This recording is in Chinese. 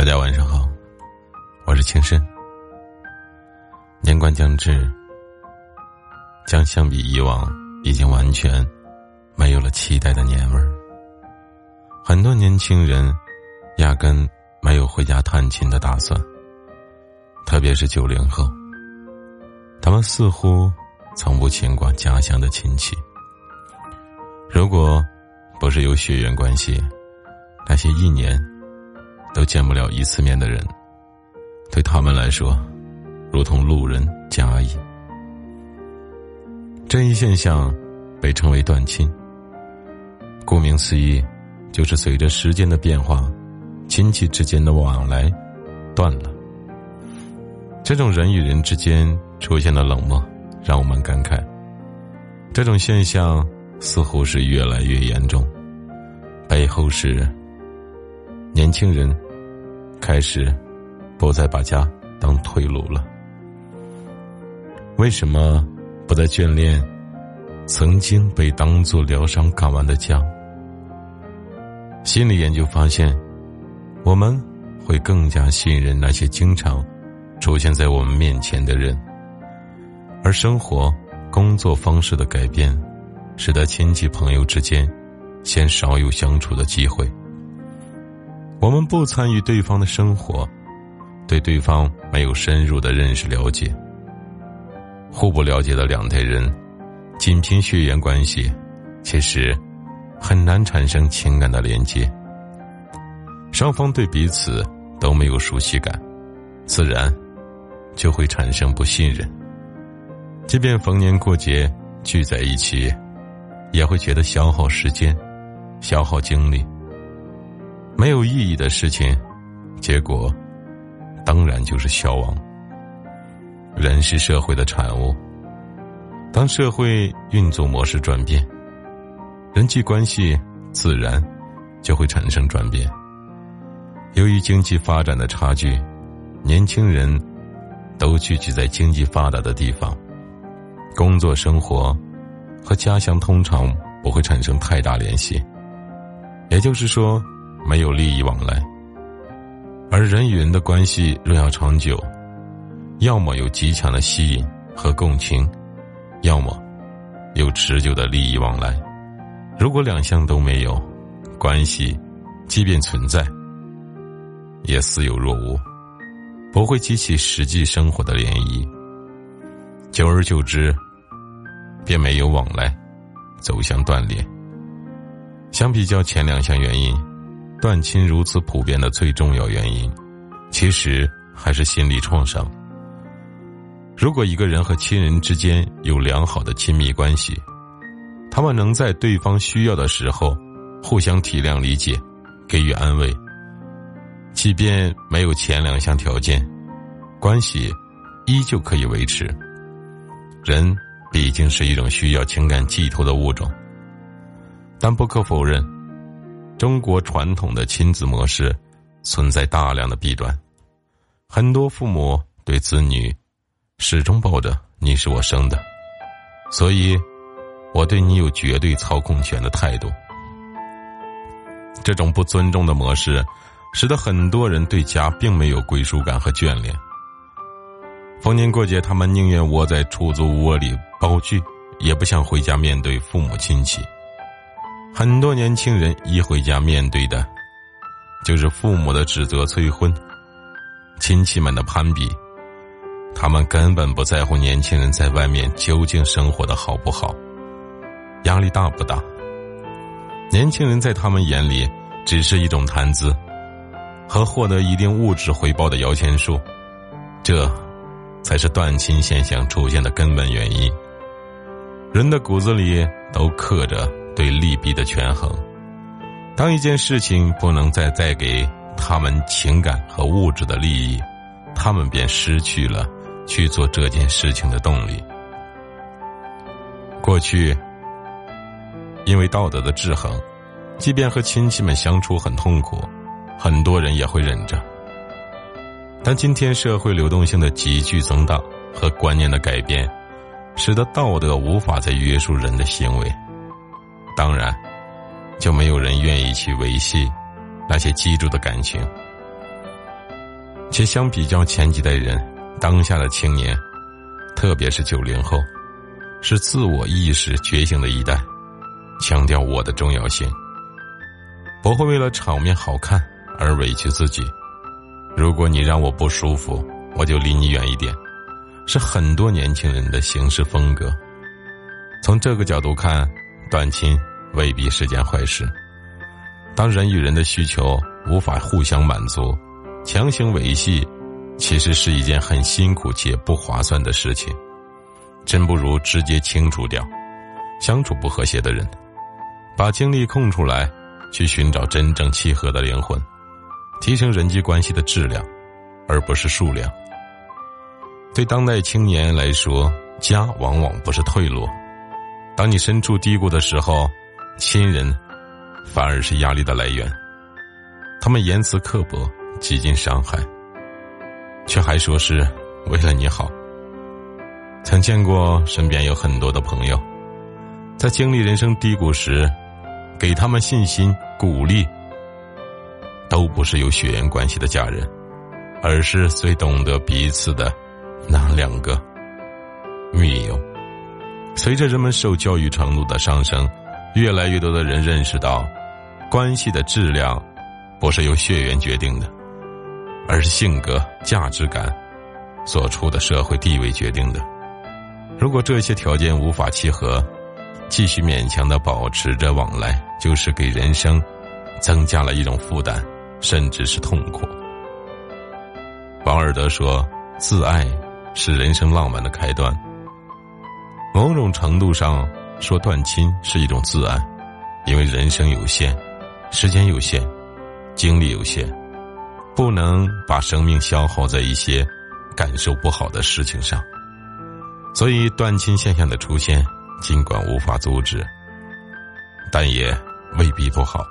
大家晚上好，我是青深。年关将至，将相比以往，已经完全没有了期待的年味儿。很多年轻人压根没有回家探亲的打算，特别是九零后，他们似乎从不牵挂家乡的亲戚。如果不是有血缘关系，那些一年。都见不了一次面的人，对他们来说，如同路人甲乙。这一现象被称为断亲。顾名思义，就是随着时间的变化，亲戚之间的往来断了。这种人与人之间出现的冷漠，让我们感慨，这种现象似乎是越来越严重，背后是。年轻人开始不再把家当退路了。为什么不再眷恋曾经被当作疗伤港湾的家？心理研究发现，我们会更加信任那些经常出现在我们面前的人，而生活、工作方式的改变，使得亲戚朋友之间鲜少有相处的机会。我们不参与对方的生活，对对方没有深入的认识了解。互不了解的两代人，仅凭血缘关系，其实很难产生情感的连接。双方对彼此都没有熟悉感，自然就会产生不信任。即便逢年过节聚在一起，也会觉得消耗时间，消耗精力。没有意义的事情，结果当然就是消亡。人是社会的产物，当社会运作模式转变，人际关系自然就会产生转变。由于经济发展的差距，年轻人都聚集在经济发达的地方，工作生活和家乡通常不会产生太大联系。也就是说。没有利益往来，而人与人的关系若要长久，要么有极强的吸引和共情，要么有持久的利益往来。如果两项都没有，关系即便存在，也似有若无，不会激起实际生活的涟漪。久而久之，便没有往来，走向断裂。相比较前两项原因。断亲如此普遍的最重要原因，其实还是心理创伤。如果一个人和亲人之间有良好的亲密关系，他们能在对方需要的时候互相体谅理解，给予安慰，即便没有前两项条件，关系依旧可以维持。人毕竟是一种需要情感寄托的物种，但不可否认。中国传统的亲子模式存在大量的弊端，很多父母对子女始终抱着“你是我生的，所以我对你有绝对操控权”的态度。这种不尊重的模式，使得很多人对家并没有归属感和眷恋。逢年过节，他们宁愿窝在出租屋里包剧，也不想回家面对父母亲戚。很多年轻人一回家面对的，就是父母的指责、催婚、亲戚们的攀比，他们根本不在乎年轻人在外面究竟生活的好不好，压力大不大。年轻人在他们眼里只是一种谈资，和获得一定物质回报的摇钱树，这才是断亲现象出现的根本原因。人的骨子里都刻着。对利弊的权衡，当一件事情不能再带给他们情感和物质的利益，他们便失去了去做这件事情的动力。过去，因为道德的制衡，即便和亲戚们相处很痛苦，很多人也会忍着。但今天社会流动性的急剧增大和观念的改变，使得道德无法再约束人的行为。当然，就没有人愿意去维系那些基础的感情。且相比较前几代人，当下的青年，特别是九零后，是自我意识觉醒的一代，强调我的重要性，不会为了场面好看而委屈自己。如果你让我不舒服，我就离你远一点，是很多年轻人的行事风格。从这个角度看，断亲未必是件坏事。当人与人的需求无法互相满足。强行维系，其实是一件很辛苦且不划算的事情，真不如直接清除掉相处不和谐的人，把精力空出来，去寻找真正契合的灵魂，提升人际关系的质量，而不是数量。对当代青年来说，家往往不是退路。当你身处低谷的时候，亲人反而是压力的来源，他们言辞刻薄。几近伤害，却还说是为了你好。曾见过身边有很多的朋友，在经历人生低谷时，给他们信心鼓励，都不是有血缘关系的家人，而是最懂得彼此的那两个密友。随着人们受教育程度的上升，越来越多的人认识到，关系的质量不是由血缘决定的。而是性格、价值感，所处的社会地位决定的。如果这些条件无法契合，继续勉强的保持着往来，就是给人生增加了一种负担，甚至是痛苦。王尔德说：“自爱是人生浪漫的开端。”某种程度上说，断亲是一种自爱，因为人生有限，时间有限，精力有限。不能把生命消耗在一些感受不好的事情上，所以断亲现象的出现，尽管无法阻止，但也未必不好。